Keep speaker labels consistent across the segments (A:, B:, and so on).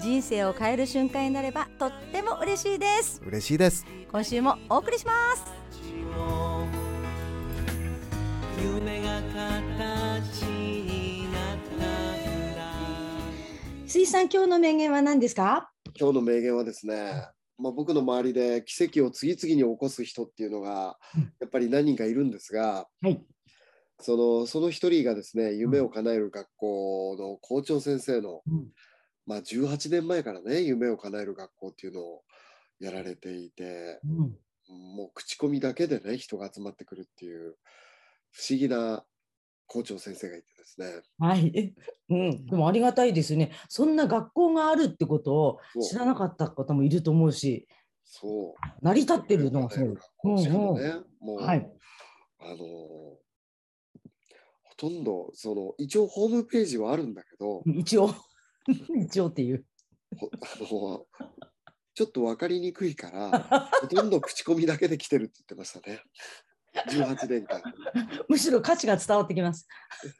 A: 人生を変える瞬間になればとっても嬉しいです。
B: 嬉しいです。
A: 今週もお送りします。
C: 夢が形になったら
A: 水さん今日の名言は何ですか？
B: 今日の名言はですねまあ、僕の周りで奇跡を次々に起こす人っていうのがやっぱり何人かいるんですが、
A: はい。
B: そのその一人がですね夢を叶える学校の校長先生の、
A: うん
B: まあ、18年前からね夢を叶える学校っていうのをやられていてもう口コミだけでね人が集まってくるっていう不思議な校長先生がいてですね。
D: はい、うん、でもありがたいですね。そんな学校があるってことを
B: そう。
D: 知らなかった方もいると思うし、
B: そう。
D: 成り立ってるのがすごい。
B: 学校しかもね、もう、
D: はい、
B: あのほとんどその一応ホームページはあるんだけど、
D: 一応、一応っていう。
B: ちょっと分かりにくいから、ほとんど口コミだけで来てるって言ってましたね。18年間。
D: むしろ価値が伝わってきます。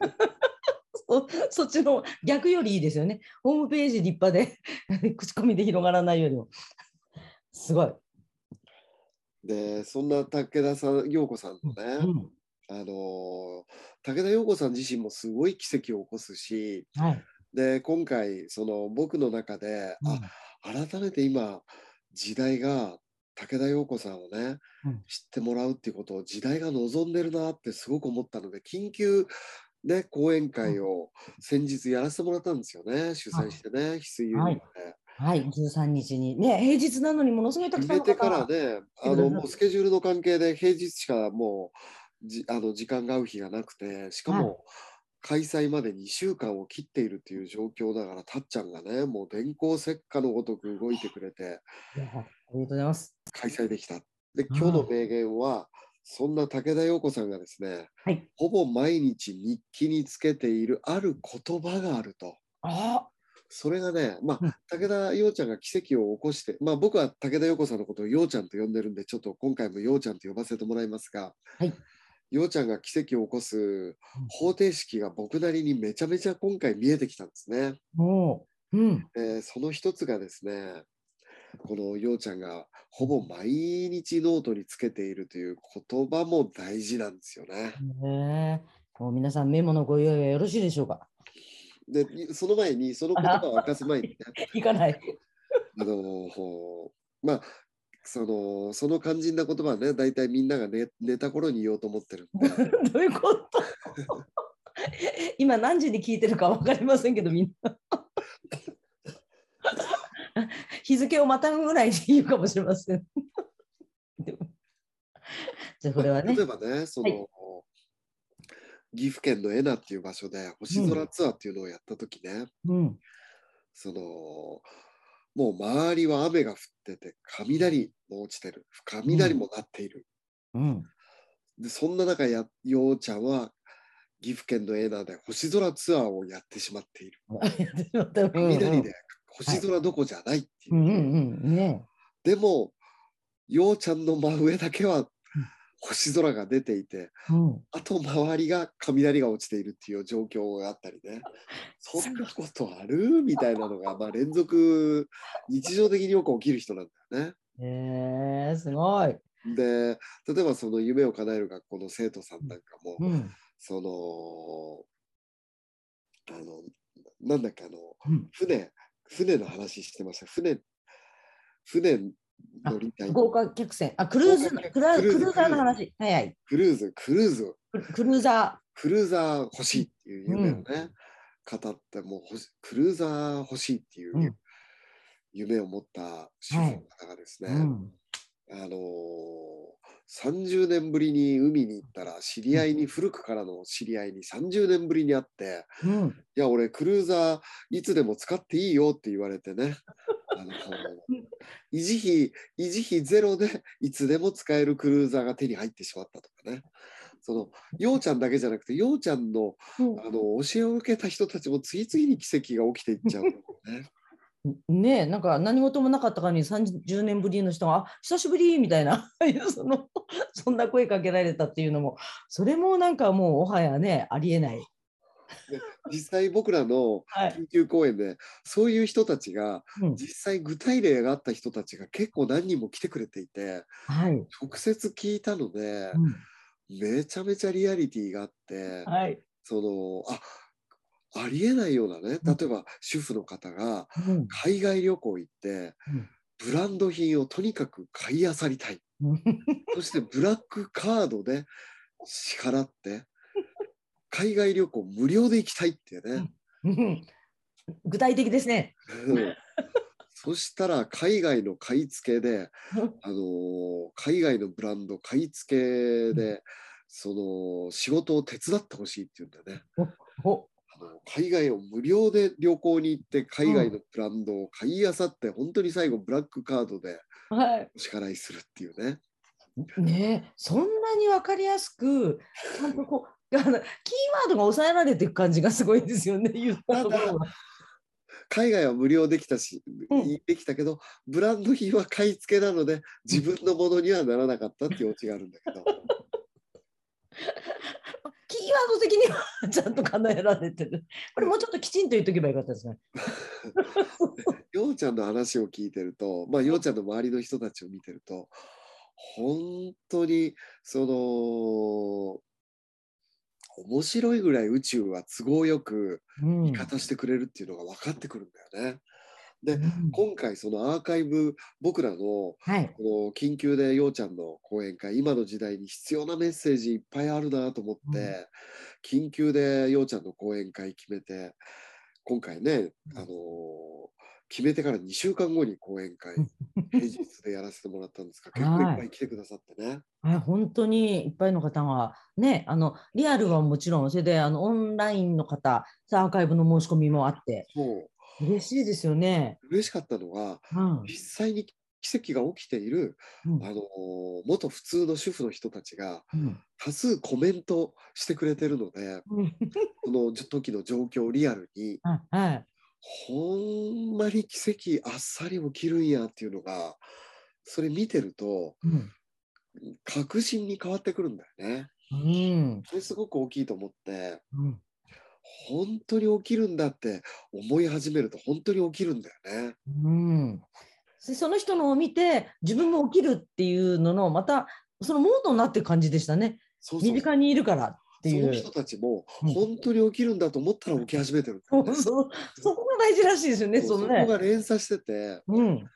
D: そそっちの逆よりいいですよね。ホームページ立派で口コミで広がらないよりも。すごい。
B: で、そんな武田さん、陽子さんのね、
D: うん
B: あの武田陽子さん自身もすごい奇跡を起こすし、
D: はい。
B: で、今回、その僕の中で、あ改めて今時代が武田陽子さんをね、
D: うん。
B: 知ってもらうっていうことを時代が望んでるなってすごく思ったので緊急ね講演会を先日やらせてもらったんですよね主催してね翡翠ユニで、
D: はい、13日に。ね、平日なのにものすごいたく
B: 決
D: さんの
B: からねあの
D: うん
B: もうスケジュールの関係で平日しかもうじあの時間が合う日がなくてしかも、開催まで2週間を切っているっていう状況だからたっちゃんがねもう電光石火のごとく動いてくれて
D: ありがとうございます。
B: 開催できた。で、今日の名言は、そんな武田陽子さんがですね、
D: はい。
B: ほぼ毎日日記につけているある言葉があると。
D: あ
B: それがね、ま
D: うん
B: あ、武田陽ちゃんが奇跡を起こして、まあ僕は武田陽子さんのことを陽ちゃんと呼んでるんで、ちょっと今回も陽ちゃんと呼ばせてもらいますが、
D: はい
B: 陽ちゃんが奇跡を起こす方程式が僕なりにめちゃめちゃ今回見えてきたんですね。
D: もう。うん。
B: でその一つがですねこのようちゃんがほぼ毎日ノートにつけているという言葉も大事なんですよね。
D: もう皆さんメモのご用意はよろしいでしょうか？
B: でその前にその言葉を明かす前にね
D: いかない。
B: あのまあそのその肝心な言葉はね大体みんなが寝寝た頃に言おうと思ってるんで
D: どういうこと？今何時に聞いてるか分かりませんけど、みんな。日付をまたぐぐらいに言うかもしれません。じゃあこれはね
B: 例え。ばねその、岐阜県の恵那っていう場所で星空ツアーっていうのをやった時ね、
D: うん。
B: そのもう周りは雨が降ってて雷も落ちてる。雷も鳴っている、
D: うん。
B: でそんな中やようちゃんは岐阜県の恵那で星空ツアーをやってしまっている。雷で星空どこじゃないっていう、
D: うんうんうん。ね。
B: でもようちゃんの真上だけは星空が出ていて
D: うん。
B: あと周りが雷が落ちているっていう状況があったりね そんなことある？みたいなのが、まあ、連続日常的によく起きる人なんだよね。
D: えー、すごい。
B: で例えばその夢を叶える学校の生徒さんなんかも、
D: うん。
B: そのあのなんだっけあの
D: うん
B: 船船の話してました船船
D: 豪華客船。あ、クルーズクラク
B: クルー
D: ザーの話。はいはい。
B: クルーズクルーズ
D: クルーザ
B: クルーザー欲しいっていう夢をね、語ってもうクルーザー欲しいっていう
D: うん
B: 夢を持った主婦の方がです
D: ー。
B: ね、
D: うん。
B: あのー30年ぶりに海に行ったら知り合いに、古くからの知り合いに30年ぶりに会って
D: うん。
B: 「いや俺クルーザーいつでも使っていいよ」って言われてね維持費維持費ゼロでいつでも使えるクルーザーが手に入ってしまったとかね。そのようちゃんだけじゃなくてようちゃんの
D: うん
B: あの教えを受けた人たちも次々に奇跡が起きていっちゃうね。
D: ねえなんか何事もなかったかに30年ぶりの人が「あ久しぶり」みたいなそのそんな声かけられたっていうのもそれもなんかもうおはやねありえない。
B: 実際僕らの
D: はい。
B: 緊急公演でそういう人たちが
D: うん。
B: 実際具体例があった人たちが結構何人も来てくれていて
D: はい。
B: 直接聞いたので
D: うん。
B: めちゃめちゃリアリティがあって
D: はい。
B: そのあありえないようなね例えば主婦の方が
D: うん。
B: 海外旅行行って
D: うん。
B: ブランド品をとにかく買い漁りたい。そしてブラックカードで支払って海外旅行無料で行きたいってね。
D: うん具体的ですね。
B: うんそしたら海外の買い付けで、あのー海外のブランド買い付けで、その仕事を手伝ってほしいって言うんだよね。
D: お
B: あの海外を無料で旅行に行って海外のブランドを買い漁って、本当に最後ブラックカードで
D: はい
B: お支払いするっていうね。
D: ねえそんなに分かりやすくちゃんとこうキーワードが抑えられていく感じがすごいですよね 言ったところが。
B: 海外は無料できたし、
D: うん
B: できたけど、ブランド品は買い付けなので、自分のものにはならなかったっていうオチがあるんだけど。
D: キーワード的にはちゃんと叶えられてる。これもうちょっときちんと言っとけばよかったですね。
B: ようちゃんの話を聞いてると、まあ、ようちゃんの周りの人たちを見てると、本当に、その、面白いぐらい宇宙は都合よく
D: うん
B: 味方してくれるっていうのが分かってくるんだよね。で、
D: うん
B: 今回そのアーカイブ、僕らの
D: はい。
B: この緊急でようちゃんの講演会、今の時代に必要なメッセージいっぱいあるなと思って、緊急でようちゃんの講演会決めて、今回ね、あのー決めてから2週間後に講演会、平日でやらせてもらったんですが、結構いっぱい来てくださってね。
D: はい、本当にいっぱいの方が、ね、あのリアルはもちろん、それであのオンラインの方、アーカイブの申し込みもあって、
B: そう、
D: 嬉しいですよね。
B: 嬉しかったのが、
D: うん。
B: 実際に奇跡が起きている、
D: うん。
B: あのー元普通の主婦の人たちが
D: うん。
B: 多数コメントしてくれてるので、
D: うん。
B: その時の状況をリアルに、
D: はいはい
B: ほんまに奇跡あっさり起きるんやっていうのがそれ見てると
D: うん
B: 確信に変わってくるんだよね。
D: うん
B: それすごく大きいと思って
D: うん
B: 本当に起きるんだって思い始めると本当に起きるんだよね。
D: うんでその人のを見て、自分も起きるっていうのの、またそのモードになって感じでしたね。
B: そうそう
D: 身近にいるからっていう。
B: その人たちも
D: うん
B: 本当に起きるんだと思ったら起き始めてるね。
D: そうそこが大事らしいですよね、
B: そうそこが。連鎖してて
D: うん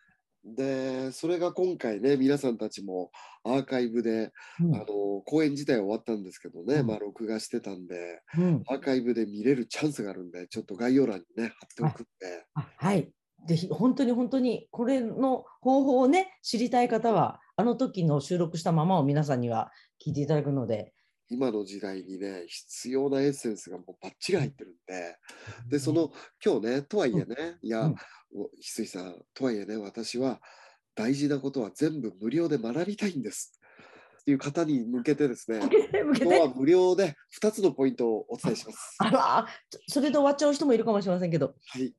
B: でそれが今回ね皆さんたちもアーカイブで、
D: うん
B: あの公演自体は終わったんですけどね、
D: うん
B: まあ録画してたんで
D: うん
B: アーカイブで見れるチャンスがあるんで、ちょっと概要欄にね、貼っておくんで、
D: あはい。ぜひ本当に本当にこれの方法をね知りたい方はあの時の収録したままを皆さんには聞いていただくので。
B: 今の時代にね、必要なエッセンスがもうバッチリ入ってるんで、で、その、今日ね、とはいえね、いや、
D: うん
B: お翡翠さん、とはいえね、私は大事なことは全部無料で学びたいんです。っていう方に向けてですね。今日は無料で2つのポイントをお伝えします。
D: あらそれで終わっちゃう人もいるかもしれませんけど。
B: はい。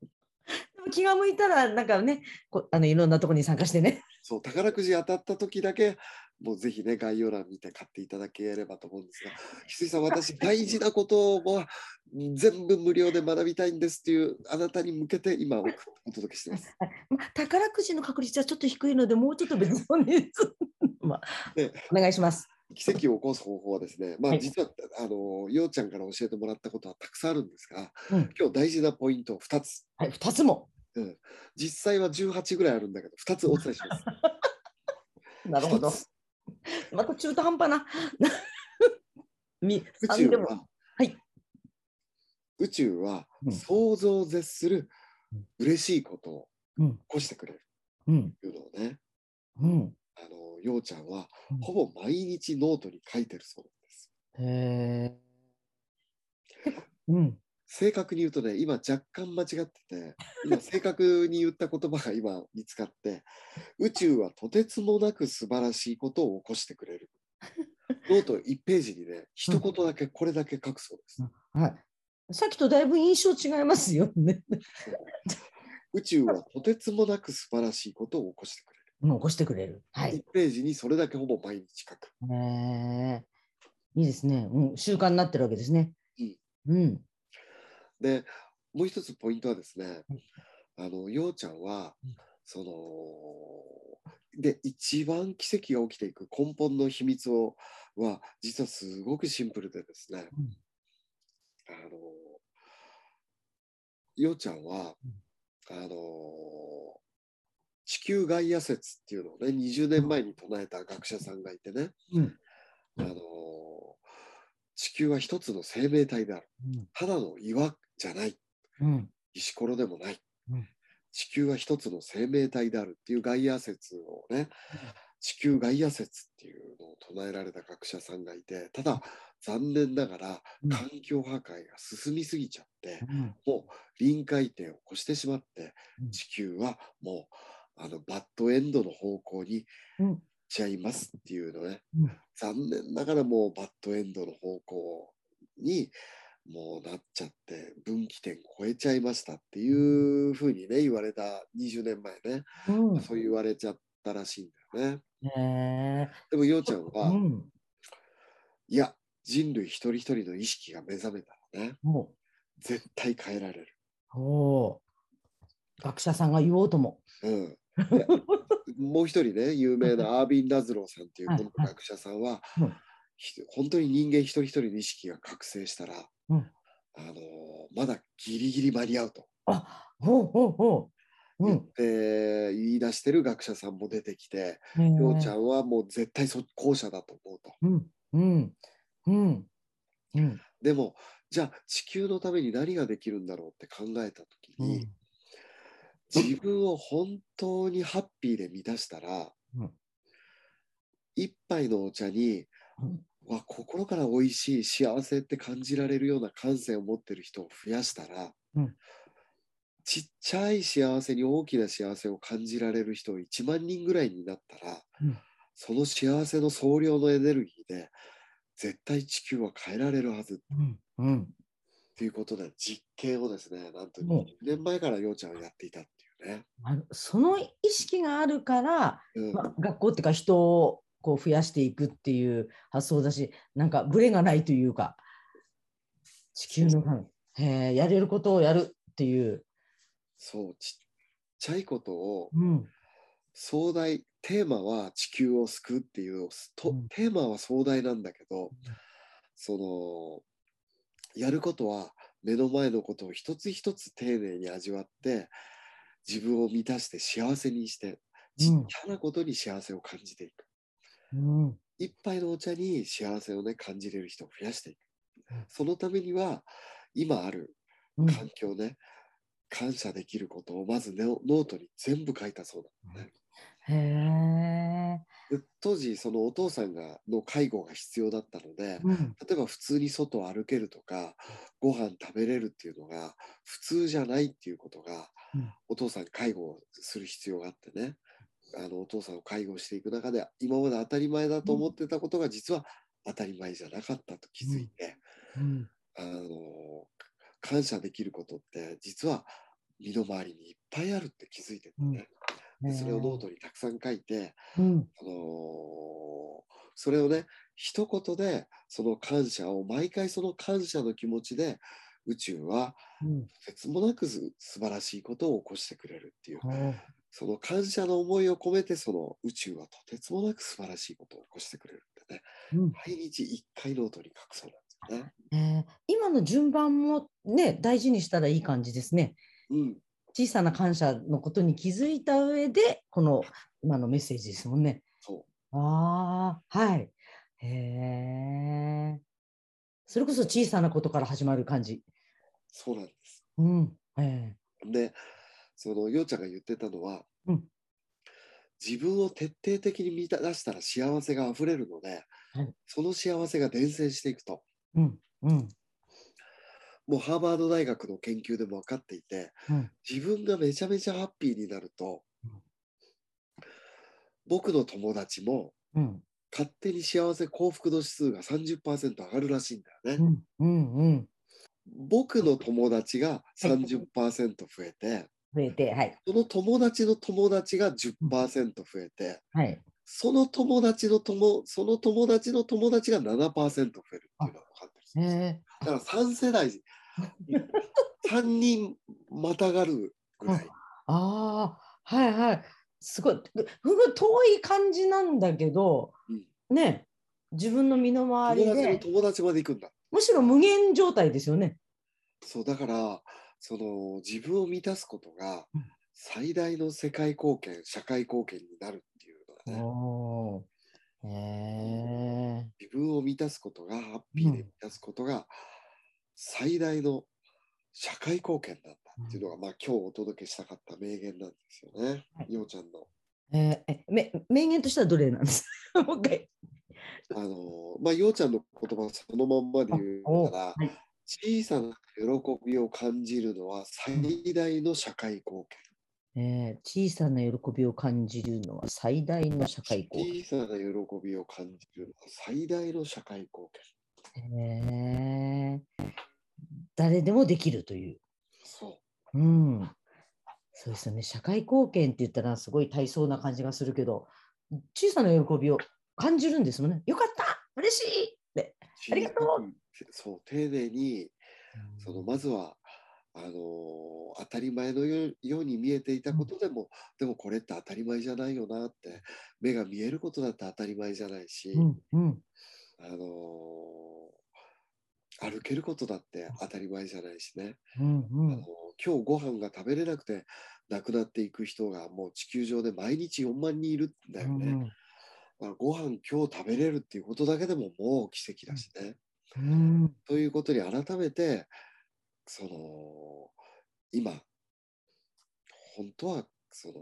D: 気が向いたらなんかねこあのいろんなところに参加してね。
B: そう、宝くじ当たった時だけ、もうぜひね、概要欄見て買っていただければと思うんですが、翡翠さん、私、大事なことは全部無料で学びたいんですっていう、あなたに向けて今おお届けしてます。
D: まあ宝くじの確率はちょっと低いのでもうちょっと別のに、まあ
B: で
D: お願いします。
B: 奇跡を起こす方法はですね、まあ、
D: はい
B: 実は、あの、ようちゃんから教えてもらったことはたくさんあるんですが、
D: うん
B: 今日大事なポイント2つ。
D: はい二つも。
B: 実際は18ぐらいあるんだけど、2つお伝えします。
D: なるほど また中途半端な。み
B: 宇
D: 三で
B: は、
D: はい。
B: 宇宙は
D: うん。
B: 想像を絶する嬉しいことを
D: うん。
B: 起こしてくれる。
D: うん。
B: というのをね、
D: うん。
B: あの、ようちゃんは
D: うん。
B: ほぼ毎日ノートに書いてるそうなんです。
D: へえ。うん
B: 正確に言うとね、今若干間違ってて、今正確に言った言葉が今見つかって、宇宙はとてつもなく素晴らしいことを起こしてくれる。ノート1ページにね、一言だけこれだけ書くそうです。
D: はい。さっきとだいぶ印象違いますよね。
B: 宇宙はとてつもなく素晴らしいことを起こしてくれ
D: もう起こしてくれる。は
B: る。
D: い。
B: 1ページにそれだけほぼ毎日書く。
D: えー、いいですね。うん、習慣になってるわけですね。うん。
B: で、もう一つポイントはですね
D: うん、
B: あの、ようちゃんは
D: うん、
B: その、で、一番奇跡が起きていく根本の秘密をは、実はすごくシンプルでですね、
D: うん
B: あの、ようちゃんは、あの、地球外野説っていうのをね、20年前に唱えた学者さんがいてね、
D: うん。
B: あの、地球は一つの生命体である。
D: うん。
B: ただの岩じゃない。
D: うん。
B: 石ころでもない、
D: うん。
B: 地球は一つの生命体であるっていう外野説をね、地球外野説っていうのを唱えられた学者さんがいてただ残念ながら
D: うん。
B: 環境破壊が進みすぎちゃって、
D: うん。
B: もう臨界点を越してしまって
D: うん。
B: 地球はもうあのバッドエンドの方向に
D: うん。
B: 行っちゃいますっていうのね、
D: うん。
B: 残念ながらもうバッドエンドの方向にもうなっちゃって分岐点超えちゃいましたっていうふうにね言われた20年前ね、
D: うん。
B: そう言われちゃったらしいんだよね。
D: え
B: でもようちゃん
D: ー、
B: は、
D: うん。
B: いや人類一人一人の意識が目覚めたらね
D: も
B: 絶対変えられる。
D: う、おー学者さんが言おうとも。
B: うん、でもう一人ね有名なアービン・ラズローさんっていう
D: はい
B: この学者さんは、
D: うん
B: ひ本当に人間一人一人の意識が覚醒したら、
D: うん
B: あのーまだギリギリ間に合うと
D: あ、ほうほうほう。うん。
B: 言い出してる学者さんも出てきて、
D: えー
B: ようちゃんはもう絶対そ後者だと思うと。
D: うん。うん。うん。うん。
B: でもじゃあ地球のために何ができるんだろうって考えた時に、
D: うん。
B: 自分を本当にハッピーで満たしたら、
D: うん
B: 一杯のお茶に
D: うん
B: わ心から美味しい幸せって感じられるような感性を持ってる人を増やしたら、
D: うん
B: ちっちゃい幸せに大きな幸せを感じられる人1万人ぐらいになったら、
D: うん
B: その幸せの総量のエネルギーで絶対地球は変えられるはず
D: うん。うん。
B: っていうことで実験をですねなんと
D: うん
B: 2年前からようちゃんはやっていたっていうね。
D: あのその意識があるから、
B: うん
D: まあ、学校っていうか人をこう増やしていくっていう発想だしなんかブレがないというか地球のためへーやれることをやるっていう、
B: そうちっちゃいことを
D: うん。
B: 壮大テーマは地球を救うっていうと、
D: うん。
B: テーマは壮大なんだけど、そのやることは目の前のことを一つ一つ丁寧に味わって自分を満たして幸せにしてちっちゃなことに幸せを感じていく、
D: うん
B: 一杯のお茶に幸せをね感じれる人を増やしていく。
D: うん。
B: そのためには今ある
D: うん。
B: 環境ね、感謝できることをまずねノートに全部書いたそうだね。
D: へ
B: 当時そのお父さんがの介護が必要だったので、
D: うん。
B: 例えば普通に外を歩けるとかご飯食べれるっていうのが普通じゃないっていうことが、
D: うん。
B: お父さん介護をする必要があってねあのお父さんを介護していく中で今まで当たり前だと思ってたことが実は当たり前じゃなかったと気づいて、
D: うん。
B: あの感謝できることって実は身の回りにいっぱいあるって気づいててね、でそれをノートにたくさん書いて、
D: うん。
B: あのーそれをね一言でその感謝を毎回その感謝の気持ちで宇宙は
D: うん。
B: とてつもなくす素晴らしいことを起こしてくれるっていうその感謝の思いを込めてその宇宙はとてつもなく素晴らしいことを起こしてくれるってね
D: うん
B: 毎日一回ノートに書くそうなんですよね。
D: えー今の順番もね大事にしたらいい感じですね。
B: うん、
D: 小さな感謝のことに気づいた上でこの今のメッセージですもんね。
B: そ
D: ああはい。へえ。それこそ小さなことから始まる感じ。
B: うそうなんです。
D: うん。え
B: でそのようちゃんが言ってたのは、
D: うん。
B: 自分を徹底的に満たしたら幸せがあふれるので、
D: はい。
B: その幸せが伝染していくと。
D: うん。うん。
B: もうハーバード大学の研究でも分かっていて、
D: うん。
B: 自分がめちゃめちゃハッピーになると、
D: うん。
B: 僕の友達も
D: うん。
B: 勝手に幸せ幸福度指数が30%上がるらしいんだよね。
D: うん。うん。うん。
B: 僕の友達が30%増えて、
D: 増えてはい。
B: その友達の友達が10%増えて、
D: はい。
B: その友達の友その友達の友達が7%増えるっていうのが分かってるんですだから3世代、3人またがるぐらい。
D: ああはいはい。すごい。ふふ遠い感じなんだけど、ね。自分の身の回り
B: 友達の
D: で
B: 友達まで行くんだ。
D: むしろ無限状態ですよね。
B: そうだからその自分を満たすことが
D: うん。
B: 最大の世界貢献社会貢献になるっていうのがね、自分を満たすことがハッピーで満たすことが最大の社会貢献なんだっていうのが、まあ今日お届けしたかった名言なんですよね、
D: はい。
B: ようちゃんの。
D: えー名言としてはどれなんですか？もう一回。
B: あのまあ、ようちゃんの言葉そのまんまで言
D: お
B: うなら、
D: はい
B: 小さな喜びを感じるのは最大の社会貢
D: えー小さな喜びを感じるのは最大の社会貢
B: 献。小さな喜びを感じるのは最大の社会貢献。
D: 献。えー誰でもできるという。
B: そ
D: うん。そうですよね。社会貢献って言ったらすごい大層な感じがするけど、小さな喜びを感じるんですもんね。よかった嬉しいって。
B: う。
D: ありがとう
B: そう、丁寧に、そのまずは、あのー当たり前のよように見えていたことでも、でもこれって当たり前じゃないよなって、目が見えることだって当たり前じゃないし、
D: うんうん。
B: あのー歩けることだって当たり前じゃないしね、
D: うんう
B: あの今日ご飯が食べれなくて亡くなっていく人がもう地球上で毎日4万人いるんだよね。
D: うん
B: だからご飯今日食べれるっていうことだけでももう奇跡だしね。
D: うん。
B: ということに改めてその今本当はその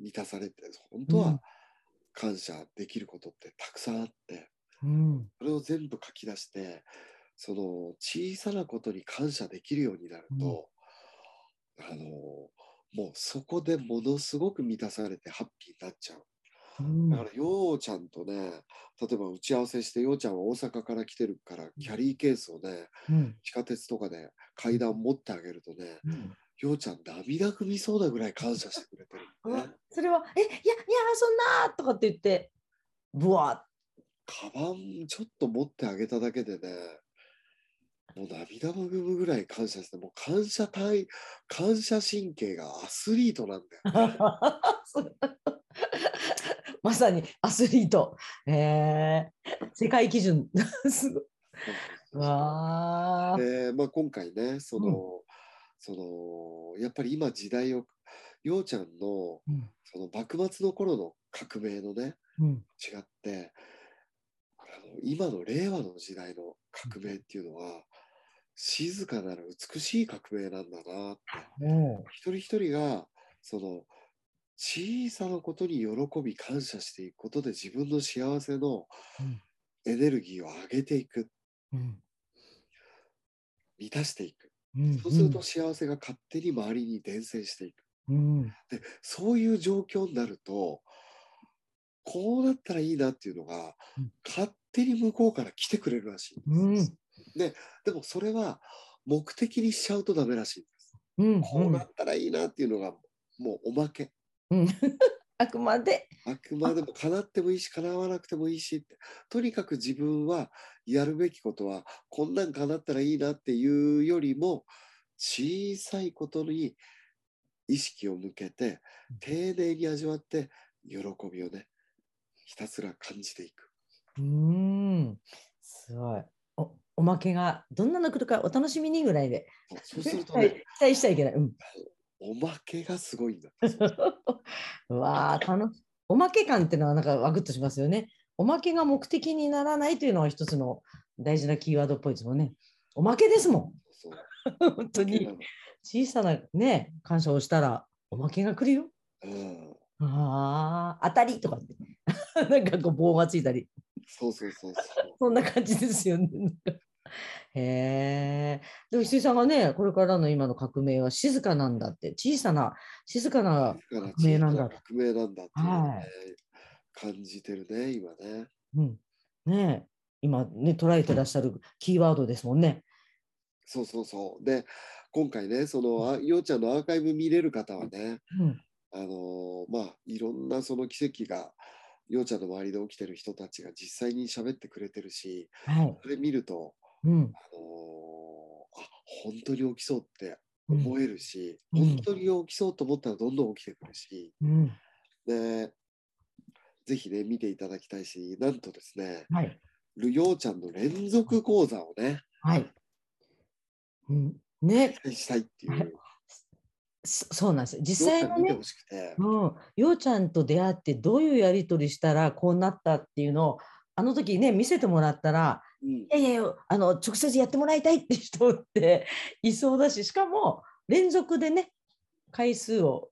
B: 満たされて本当
D: うん。
B: は感謝できることってたくさんあって
D: うん。
B: それを全部書き出してその小さなことに感謝できるようになると、あのもうそこでものすごく満たされてハッピーになっちゃう。
D: うん。
B: だから、ようちゃんとね、例えば打ち合わせして、ようちゃんは大阪から来てるから、キャリーケースをね、
D: うん。
B: 地下鉄とかで階段持ってあげるとね、
D: うん。
B: ようちゃん涙ぐみそうなぐらい感謝してくれてるね。
D: それは、え、いや、いや、そんなとかって言って、ぶわ
B: カバンちょっと持ってあげただけでね、もう涙ぐむぐらい感謝して、もう感謝体、感謝神経がアスリートなんだよね。
D: まさにアスリート。えー、世界基準。すごい。わー。
B: で、まあ、今回ねその、そのやっぱり今時代をようちゃんの
D: うん。
B: その幕末の頃の革命のね
D: うん。
B: 違ってあの今の令和の時代の革命っていうのは静かなる美しい革命なんだなって。一人一人がその小さなことに喜び感謝していくことで自分の幸せの
D: うん。
B: エネルギーを上げていく。
D: うん。
B: 満たしていく。
D: うん。
B: そうすると幸せが勝手に周りに伝染していく。
D: うん。
B: で、そういう状況になると、こうなったらいいなっていうのが
D: うん、
B: 勝手に向こうから来てくれるらしいんです。でもそれは目的にしちゃうとダメらしいんです。
D: うん。
B: こうなったらいいなっていうのがもうおまけ。
D: うんあくまで。
B: あくまでも叶ってもいいし叶わなくてもいいしとにかく自分はやるべきことはこんなん叶ったらいいなっていうよりも小さいことに意識を向けて丁寧に味わって喜びをねひたすら感じていく。
D: うん。すごい。おおまけがどんなの来るかお楽しみにぐらいで。
B: そうすると
D: はい
B: ね、
D: 期待しちゃいけない。うん。
B: おまけがすごいんだ。
D: うわあ、楽しおまけ感っていうのはなんかワクッとしますよね。おまけが目的にならないというのは一つの大事なキーワードっぽいですもんね。おまけですも。ん。本当に小さなね、感謝をしたらおまけが来るよ。
B: うん。
D: ああ、当たりとかって。なんかこう棒がついたり。
B: そうそうそうそう。
D: そんな感じですよね。へえ。でも石井さんがね、これからの今の革命は静かなんだって、小さな静かな、革命なんだ
B: 革命なんだってね
D: はい
B: 感じてるね、今ね。
D: うん、ねえ今ね捉えてらっしゃるキーワードですもんね。
B: そうそうそう。で、今回ね、その、あようちゃんのアーカイブ見れる方はね、
D: うん、
B: あのーまあ、いろんなその奇跡が、ようちゃんの周りで起きてる人たちが実際に喋ってくれてるし、
D: はい。
B: それ見ると、
D: うん、
B: あのーあ、本当に起きそうって
D: うん。
B: 思えるし、
D: うん。
B: 本当に起きそうと思ったらどんどん起きてくるし、
D: うん、
B: で、ぜひね、見ていただきたいし、なんとですね、
D: はい。
B: るようちゃんの連続講座をね、
D: はい。うん、ね、
B: したいっていう、
D: そそうなんです。実際のね
B: うん、
D: ようちゃんと出会ってどういうやり取りしたらこうなったっていうのをあの時ね見せてもらったら
B: うん。
D: いやいやあの直接やってもらいたいって人って いそうだししかも連続でね回数を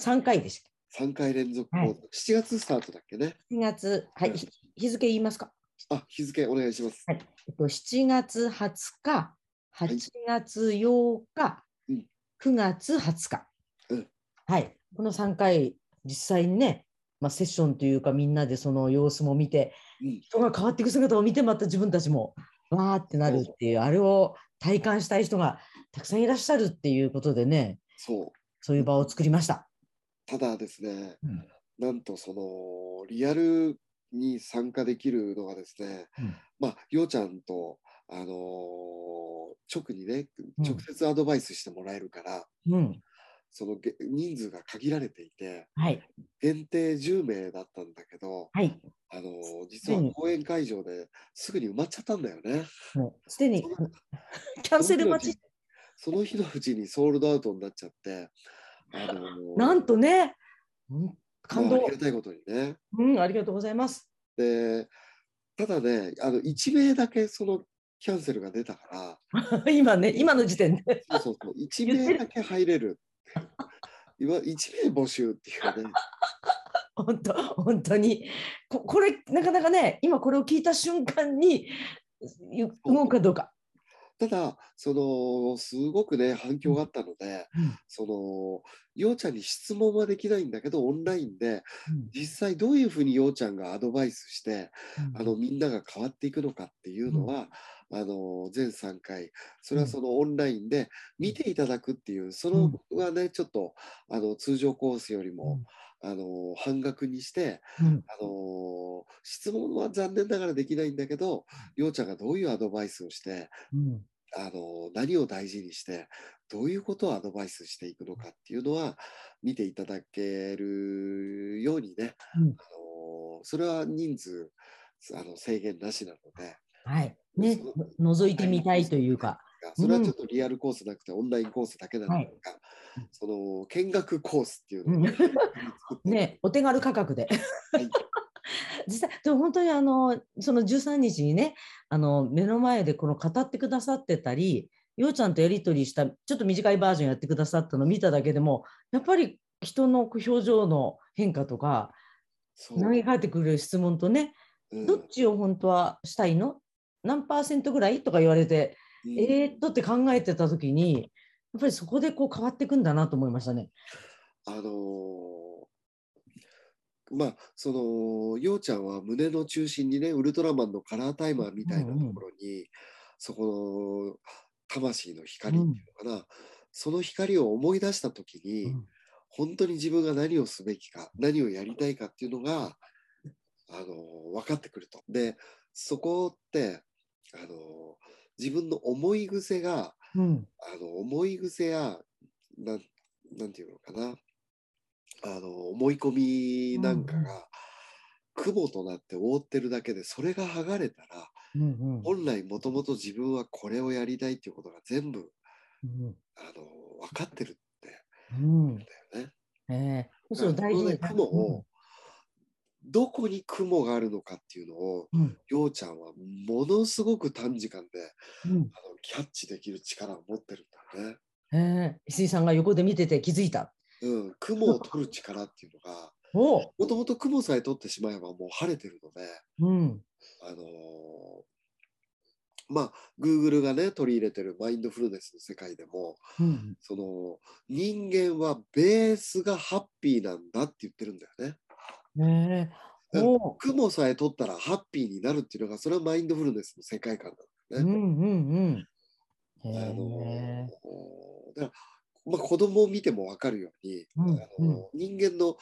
D: 3回でした。
B: 3回連続
D: はい。
B: 7月スタートだっけね。
D: 7月、はい、日付言いますか、
B: あ、日付お願いします。
D: はい。えっと、7月20日、
B: い。
D: 8月8日、
B: うん。
D: 9月20日、
B: うん。
D: はい、この3回、実際にね、まあ、セッションというか、みんなでその様子も見て、
B: うん。
D: 人が変わっていく姿を見て、また自分たちもわーってなるっていう、あれを体感したい人がたくさんいらっしゃるっていうことでね、
B: そう。
D: そういう場を作りました。
B: ただですね、
D: うん。
B: なんとそのリアルに参加できるのがですね、
D: うん。
B: まあ、ようちゃんと、あのー直にね、
D: うん。
B: 直接アドバイスしてもらえるから、
D: うん、
B: そのげ人数が限られていて、
D: はい、
B: 限定10名だったんだけど、
D: はい、
B: あのー実は
D: うん
B: 公演会場ですぐに埋まっちゃったんだよね。
D: すでにキャンセル待ち、
B: その日のうちにソールドアウトになっちゃって、あのー
D: なんとね、うん感動
B: まああ、りがたいことにね。
D: うん、ありがとうございます。
B: で、ただね、あの1名だけそのキャンセルが出たから、
D: 今ね、今の時点で。
B: そうそうそう、1
D: 言ってる
B: 名だけ入れる。今、1名募集っていうね、
D: 本当、本当に。ここれ、なかなかね、今これを聞いた瞬間に、ゆ動くかどうか。
B: ただ、その、すごくね、反響があったので、
D: うん。
B: その、ようちゃんに質問はできないんだけど、オンラインで、
D: うん。
B: 実際どういうふうにようちゃんがアドバイスして、
D: うん。
B: あの、みんなが変わっていくのかっていうのは、あの、全3回、それはそのオンラインで見ていただくっていう、そのはね、ちょっと、あの、通常コースよりも、あの、半額にして、
D: うん。
B: あの、質問は残念ながらできないんだけど、ようちゃんがどういうアドバイスをして、
D: うん。
B: あの、何を大事にして、どういうことをアドバイスしていくのかっていうのは、見ていただけるようにね、
D: うん。
B: あの、それは人数、あの制限なしなので、
D: はい。ね、の覗いてみたいというか。
B: それはちょっとリアルコースなくてオンラインコースだけなのが、
D: はい。
B: その見学コースっていうのを
D: ね、お手軽価格で。
B: はい。
D: 実際、でも本当にあの、その13日にね、あの、目の前でこの語ってくださってたり、ようちゃんとやり取りした、ちょっと短いバージョンやってくださったのを見ただけでも、やっぱり人の表情の変化とか、投げかけてくる質問とね、
B: うん。
D: どっちを本当はしたいの？何パーセントぐらい？とか言われて、
B: うん。
D: えーっとって考えてた時に、やっぱりそこでこう変わっていくんだなと思いましたね。
B: あのーまあそのようちゃんは胸の中心にねウルトラマンのカラータイマーみたいなところに、そこの魂の光っていうのかな、その光を思い出した時に、
D: うん。
B: 本当に自分が何をすべきか何をやりたいかっていうのが、あのー分かってくると。でそこって、あのー自分の思い癖が
D: うん。
B: あの思い癖やなんなんていうのかな。あの思い込みなんかが雲となって覆ってるだけでそれが剥がれたら
D: うんうん。
B: 本来もともと自分はこれをやりたいっていうことが全部
D: うん
B: あの分かってるって
D: うん。
B: だよね。
D: えー、そう
B: だからこのね
D: 大事な
B: 雲をどこに雲があるのかっていうのを
D: うん。
B: ようちゃんはものすごく短時間で
D: うん。
B: あのキャッチできる力を持ってるんだね。
D: え。ー、石井さんが横で見てて気づいた。
B: うん、雲を取る力っていうのがもともと雲さえ取ってしまえばもう晴れてるので、
D: うん。
B: あのーまあ Google がね取り入れてるマインドフルネスの世界でも
D: うん。
B: その人間はベースがハッピーなんだって言ってるんだよね。
D: ねえ。
B: うん
D: おう
B: 雲さえ取ったらハッピーになるっていうのがそれはマインドフルネスの世界観なんだよね。
D: うんうんうん。へ
B: あの
D: え。
B: だから、まあ、子供を見ても分かるように、
D: うん
B: あの人間の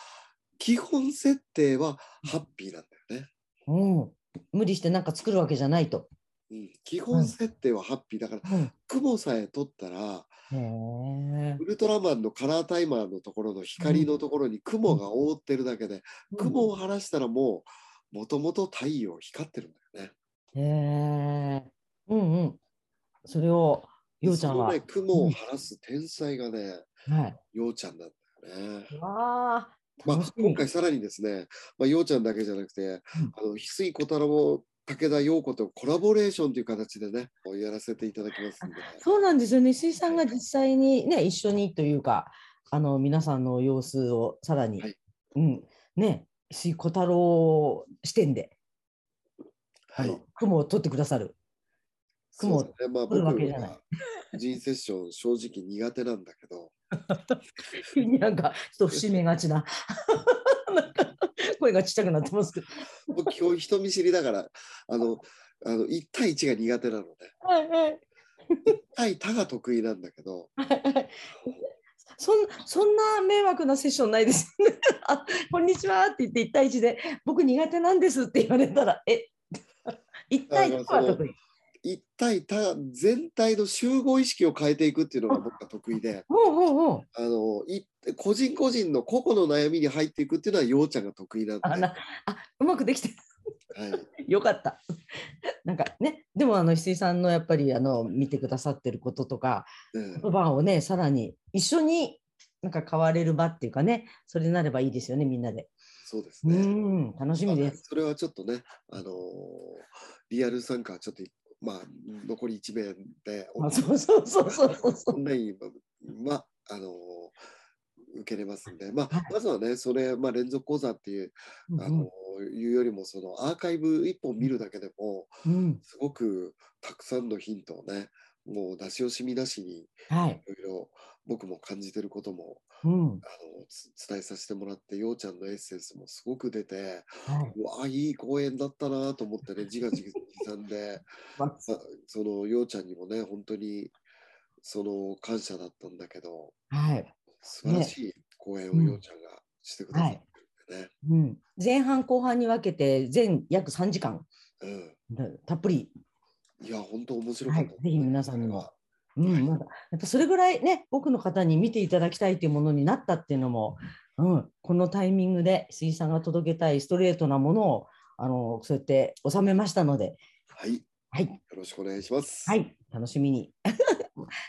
B: 基本設定はハッピーなんだよね。
D: うん。無理してなんか作るわけじゃないと。
B: うん、基本設定はハッピーだから、
D: うん。
B: 雲さえ取ったら。ウルトラマンのカラータイマーのところの光のところに雲が覆ってるだけで、雲を晴らしたらもうもともと太陽光ってるんだよね。
D: へえ。うんうん。それを、ようちゃんは。
B: そのね、雲を晴らす天才がね、
D: はい。
B: ようちゃんなんだよね。
D: わあ。
B: まあ今回さらにですね、まあ、ようちゃんだけじゃなくて、あの翡翠小太郎、武田陽子とコラボレーションという形でね、やらせていただきます。
D: そうなんですよね。石井さんが実際にね、一緒にというか、あの皆さんの様子をさらに、
B: はい
D: うん、ね、石井小太郎視点で、
B: はい。
D: 雲を取ってくださる。雲
B: そうですね。まあ、
D: 取る
B: 僕
D: わけじゃない
B: は人セッション正直苦手なんだけど、
D: なんかちょっと節目がちな。声がちっちゃくなってますけど。
B: 僕基本人見知りだから、あの、あの1対1が苦手なので、
D: はいはい。
B: 1対他が得意なんだけど、
D: はいはい。そんそんな迷惑なセッションないです。あこんにちはって言って1対1で僕苦手なんですって言われたらえ？1対1は得意。
B: 1対他全体の集合意識を変えていくっていうのが僕は得意で、あのい個人個人の個々の悩みに入っていくっていうのはようちゃんが得意なんで、は
D: あなあうまくできて
B: い、
D: よかった。なんかねでもあの翡翠さんのやっぱりあの見てくださってることとか
B: うん
D: 言葉をねさらに一緒になんか変われる場っていうかねそれになればいいですよねみんなで。う
B: そうですね。
D: ん楽しみです。
B: それはちょっとね、あのーリアル参加はちょっと、まあ、残り1名で、
D: あそうそうそうそうそう。そ
B: オンラインは、まあ、あのー受けれますんで、まあ
D: はい、
B: まずはね、それ、まあ、連続講座っていう、
D: う。
B: あのーいうよりも、そのアーカイブ1本見るだけでも、
D: うんうん。
B: すごくたくさんのヒントをね、もう出し惜しみなしに、い
D: はい。
B: ろいろ僕も感じてることも
D: うん。
B: あのつ伝えさせてもらって、ようちゃんのエッセンスもすごく出て、
D: はい。
B: うわあ、いい公演だったなと思ってね、自画自賛で、そのようちゃんにもね、本当にその感謝だったんだけど、
D: はい。
B: 素晴らしい公演を
D: うん
B: ようちゃんがしてくださってるんでね。
D: うん。前半後半に分けて全約3時間
B: うん
D: だたっぷり。
B: いや、本当面白かった、
D: はいぜひ皆さんにも
B: は
D: うん、なんかやっぱそれぐらいね多くの方に見ていただきたいというものになったっていうのも、うん、このタイミングで水さんが届けたいストレートなものをあのそうやって収めましたので、
B: はい、よ
D: はい、
B: ろしくお願いします。
D: はい、楽しみに。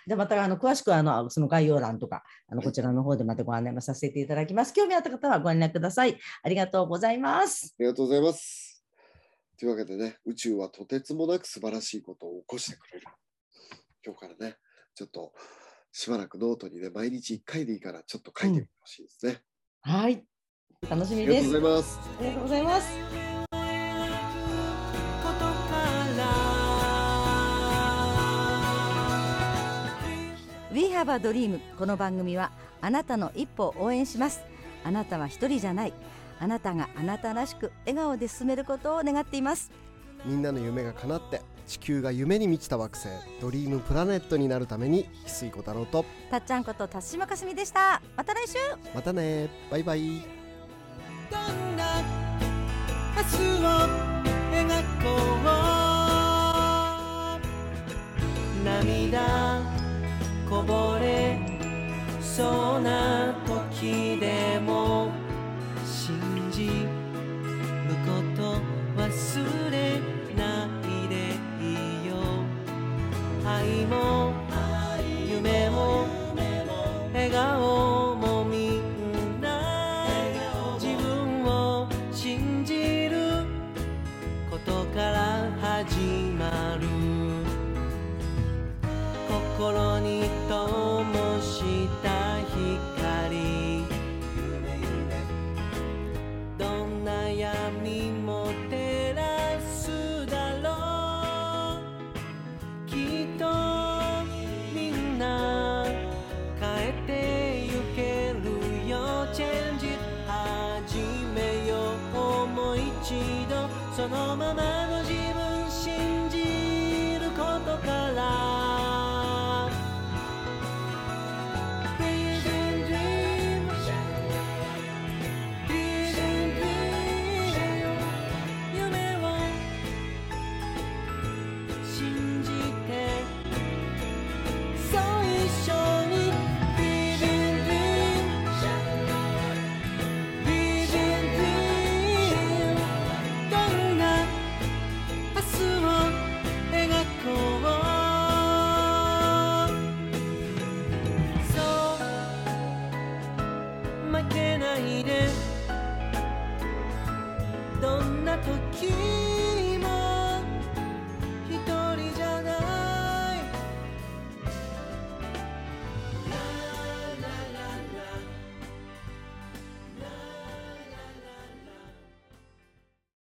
D: じゃあまたあの詳しくはあのその概要欄とかあのこちらの方でまたご案内もさせていただきます。興味あった方はご連絡ください。ありがとうございます。
B: ありがとうございます。というわけでね、宇宙はとてつもなく素晴らしいことを起こしてくれる。今日からね、ちょっとしばらくノートにね、毎日1回でいいからちょっと書いてみてほしいですね。
D: はい、楽し
B: あ
D: みです。
B: りがとうございます。
D: ありがとうございます。
A: We have a dream この番組はあなたの一歩を応援しますあなたは一人じゃないあなたがあなたらしく笑顔で進めることを願っています。
E: みんなの夢が叶って地球が夢に満ちた惑星ドリームプラネットになるために翡翠小太郎と。
A: たっちゃんこと辰島かすみでした。また来週。
E: またね。バイバイ。
C: どんな明日を描こう。涙こぼれそうな時でも。信じ。むこと忘れないでいいよ愛も